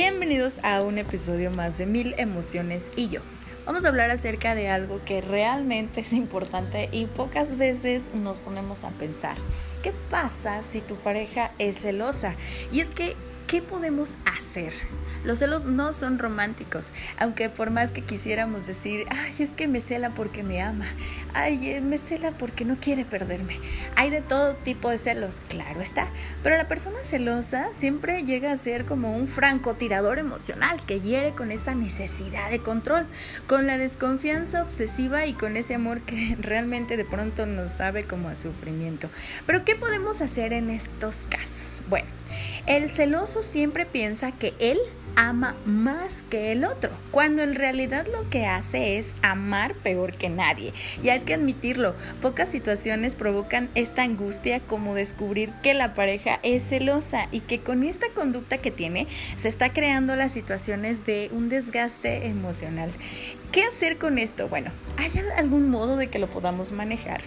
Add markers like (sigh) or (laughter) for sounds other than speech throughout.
Bienvenidos a un episodio más de Mil Emociones y yo. Vamos a hablar acerca de algo que realmente es importante y pocas veces nos ponemos a pensar. ¿Qué pasa si tu pareja es celosa? Y es que, ¿qué podemos hacer? Los celos no son románticos, aunque por más que quisiéramos decir, ay, es que me cela porque me ama, ay, eh, me cela porque no quiere perderme. Hay de todo tipo de celos, claro está, pero la persona celosa siempre llega a ser como un francotirador emocional que hiere con esta necesidad de control, con la desconfianza obsesiva y con ese amor que (laughs) realmente de pronto nos sabe como a sufrimiento. Pero ¿qué podemos hacer en estos casos? Bueno, el celoso siempre piensa que él ama más que el otro, cuando en realidad lo que hace es amar peor que nadie. Y hay que admitirlo, pocas situaciones provocan esta angustia como descubrir que la pareja es celosa y que con esta conducta que tiene se está creando las situaciones de un desgaste emocional. ¿Qué hacer con esto? Bueno, ¿hay algún modo de que lo podamos manejar?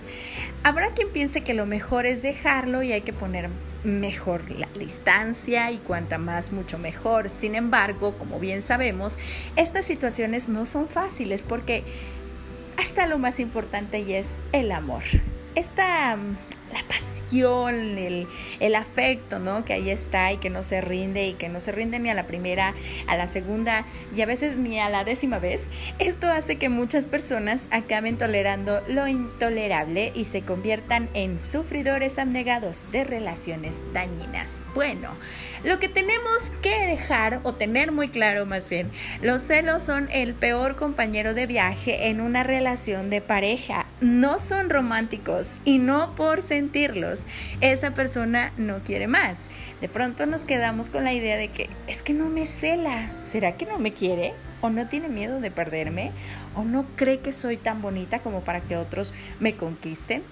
Habrá quien piense que lo mejor es dejarlo y hay que poner mejor la distancia y cuanta más mucho mejor. Sin embargo, como bien sabemos, estas situaciones no son fáciles porque hasta lo más importante y es el amor. Esta la pasión, el, afecto, ¿no? Que ahí está y que no se rinde y que no se rinde ni a la primera, a la segunda y a veces ni a la décima vez. Esto hace que muchas personas acaben tolerando lo intolerable y se conviertan en sufridores abnegados de relaciones dañinas. Bueno, lo que tenemos que dejar o tener muy claro más bien, los celos son el peor compañero de viaje en una relación de pareja. No son románticos y no por sentirlos, esa persona no quiere más. De pronto nos quedamos con la idea de que es que no me cela, ¿será que no me quiere? ¿O no tiene miedo de perderme? ¿O no cree que soy tan bonita como para que otros me conquisten?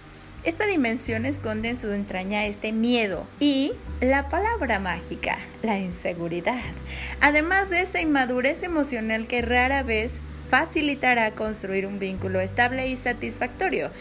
Esta dimensión esconde en su entraña este miedo y la palabra mágica, la inseguridad. Además de esta inmadurez emocional que rara vez facilitará construir un vínculo estable y satisfactorio.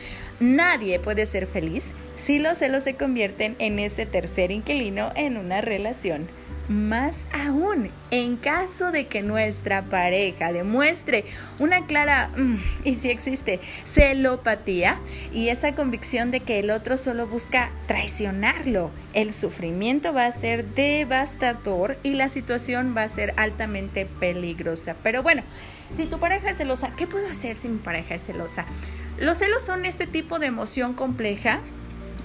Nadie puede ser feliz si los celos se convierten en ese tercer inquilino en una relación. Más aún, en caso de que nuestra pareja demuestre una clara, mm, y si existe, celopatía y esa convicción de que el otro solo busca traicionarlo, el sufrimiento va a ser devastador y la situación va a ser altamente peligrosa. Pero bueno, si tu pareja es celosa, ¿qué puedo hacer si mi pareja es celosa? Los celos son este tipo de emoción compleja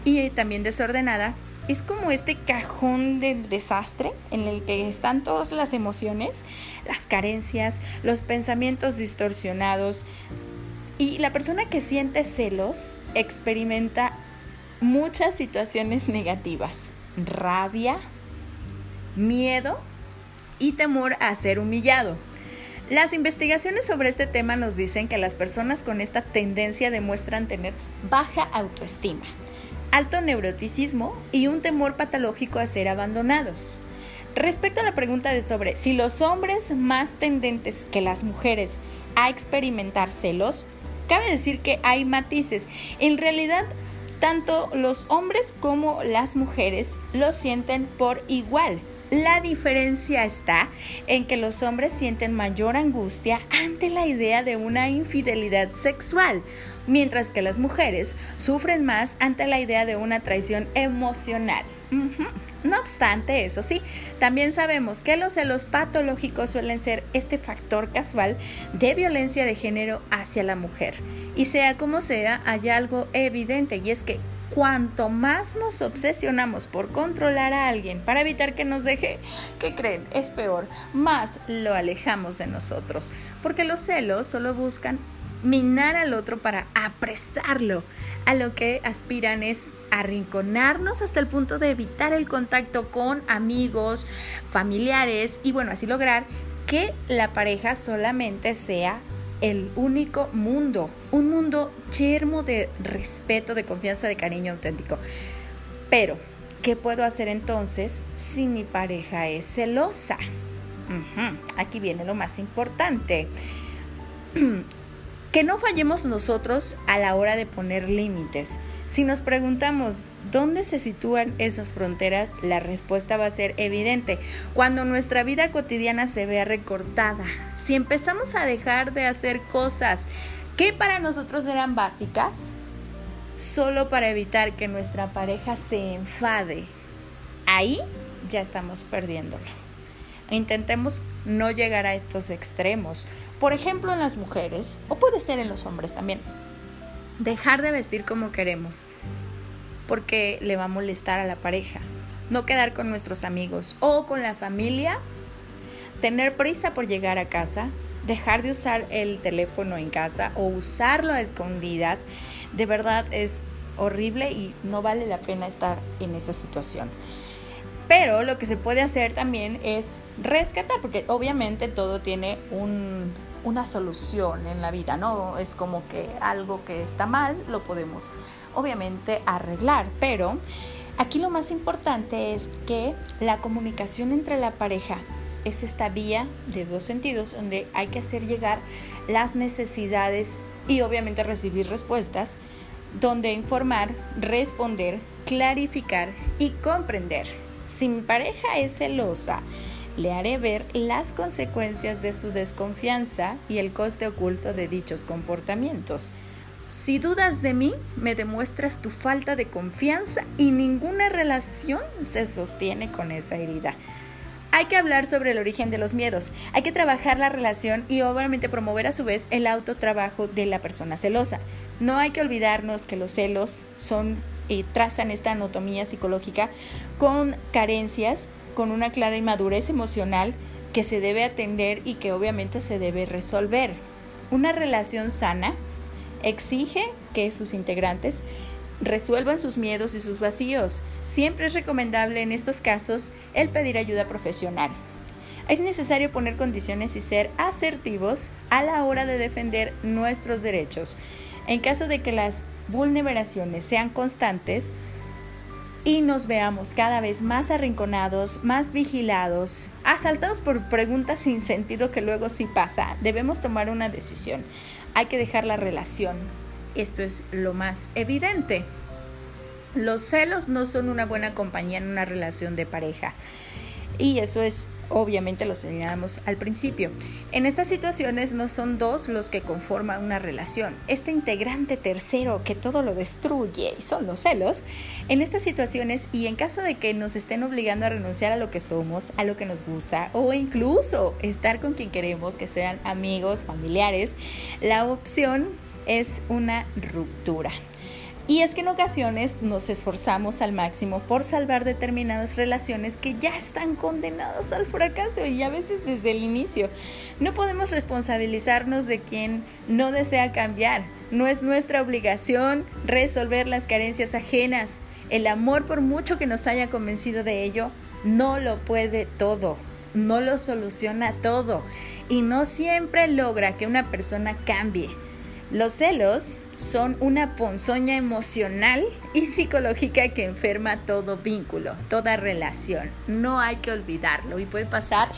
y también desordenada. Es como este cajón de desastre en el que están todas las emociones, las carencias, los pensamientos distorsionados. Y la persona que siente celos experimenta muchas situaciones negativas, rabia, miedo y temor a ser humillado. Las investigaciones sobre este tema nos dicen que las personas con esta tendencia demuestran tener baja autoestima, alto neuroticismo y un temor patológico a ser abandonados. Respecto a la pregunta de sobre si los hombres más tendentes que las mujeres a experimentar celos, cabe decir que hay matices. En realidad, tanto los hombres como las mujeres lo sienten por igual. La diferencia está en que los hombres sienten mayor angustia ante la idea de una infidelidad sexual, mientras que las mujeres sufren más ante la idea de una traición emocional. No obstante, eso sí, también sabemos que los celos patológicos suelen ser este factor casual de violencia de género hacia la mujer. Y sea como sea, hay algo evidente y es que cuanto más nos obsesionamos por controlar a alguien para evitar que nos deje, ¿qué creen? Es peor, más lo alejamos de nosotros, porque los celos solo buscan minar al otro para apresarlo. A lo que aspiran es arrinconarnos hasta el punto de evitar el contacto con amigos, familiares y bueno, así lograr que la pareja solamente sea el único mundo, un mundo yermo de respeto, de confianza, de cariño auténtico. Pero, ¿qué puedo hacer entonces si mi pareja es celosa? Aquí viene lo más importante. (clears throat) que no fallemos nosotros a la hora de poner límites. Si nos preguntamos dónde se sitúan esas fronteras, la respuesta va a ser evidente. Cuando nuestra vida cotidiana se vea recortada, si empezamos a dejar de hacer cosas que para nosotros eran básicas, solo para evitar que nuestra pareja se enfade, ahí ya estamos perdiéndolo. Intentemos no llegar a estos extremos. Por ejemplo, en las mujeres, o puede ser en los hombres también dejar de vestir como queremos, porque le va a molestar a la pareja, no quedar con nuestros amigos o con la familia, tener prisa por llegar a casa, dejar de usar el teléfono en casa o usarlo a escondidas, de verdad es horrible y no vale la pena estar en esa situación. Pero lo que se puede hacer también es rescatar, porque obviamente todo tiene un, una solución en la vida, ¿no? Es como que algo que está mal lo podemos obviamente arreglar, pero aquí lo más importante es que la comunicación entre la pareja es esta vía de dos sentidos donde hay que hacer llegar las necesidades y obviamente recibir respuestas, donde informar, responder, clarificar y comprender. Si mi pareja es celosa, le haré ver las consecuencias de su desconfianza y el coste oculto de dichos comportamientos. Si dudas de mí, me demuestras tu falta de confianza y ninguna relación se sostiene con esa herida. Hay que hablar sobre el origen de los miedos, hay que trabajar la relación y obviamente promover a su vez el autotrabajo de la persona celosa. No hay que olvidarnos que los celos son y trazan esta anatomía psicológica con carencias con una clara inmadurez emocional que se debe atender y que obviamente se debe resolver. Una relación sana exige que sus integrantes resuelvan sus miedos y sus vacíos. Siempre es recomendable en estos casos el pedir ayuda profesional. Es necesario poner condiciones y ser asertivos a la hora de defender nuestros derechos. En caso de que las vulneraciones sean constantes, y nos veamos cada vez más arrinconados, más vigilados, asaltados por preguntas sin sentido que luego sí pasa, debemos tomar una decisión. Hay que dejar la relación. Esto es lo más evidente. Los celos no son una buena compañía en una relación de pareja. Y eso es obviamente lo señalamos al principio. En estas situaciones no son dos los que conforman una relación. Este integrante tercero que todo lo destruye son los celos. En estas situaciones y en caso de que nos estén obligando a renunciar a lo que somos, a lo que nos gusta o incluso estar con quien queremos, que sean amigos, familiares, la opción es una ruptura. Y es que en ocasiones nos esforzamos al máximo por salvar determinadas relaciones que ya están condenadas al fracaso y a veces desde el inicio. No podemos responsabilizarnos de quien no desea cambiar. No es nuestra obligación resolver las carencias ajenas. El amor, por mucho que nos haya convencido de ello, no lo puede todo, no lo soluciona todo y no siempre logra que una persona cambie. Los celos son una ponzoña emocional y psicológica que enferma todo vínculo, toda relación. No hay que olvidarlo y puede pasar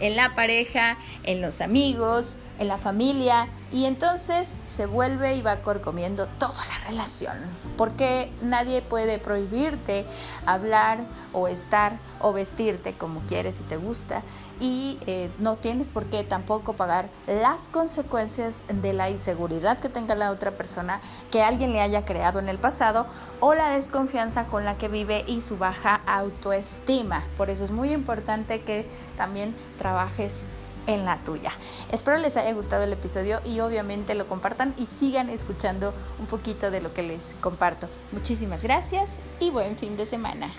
en la pareja, en los amigos, en la familia y entonces se vuelve y va corcomiendo toda la relación, porque nadie puede prohibirte hablar o estar o vestirte como quieres y te gusta y eh, no tienes por qué tampoco pagar las consecuencias de la inseguridad que tenga la otra persona que alguien le haya creado en el pasado o la desconfianza con la que vive y su baja autoestima. Por eso es muy importante que también trabajes en la tuya. Espero les haya gustado el episodio y obviamente lo compartan y sigan escuchando un poquito de lo que les comparto. Muchísimas gracias y buen fin de semana.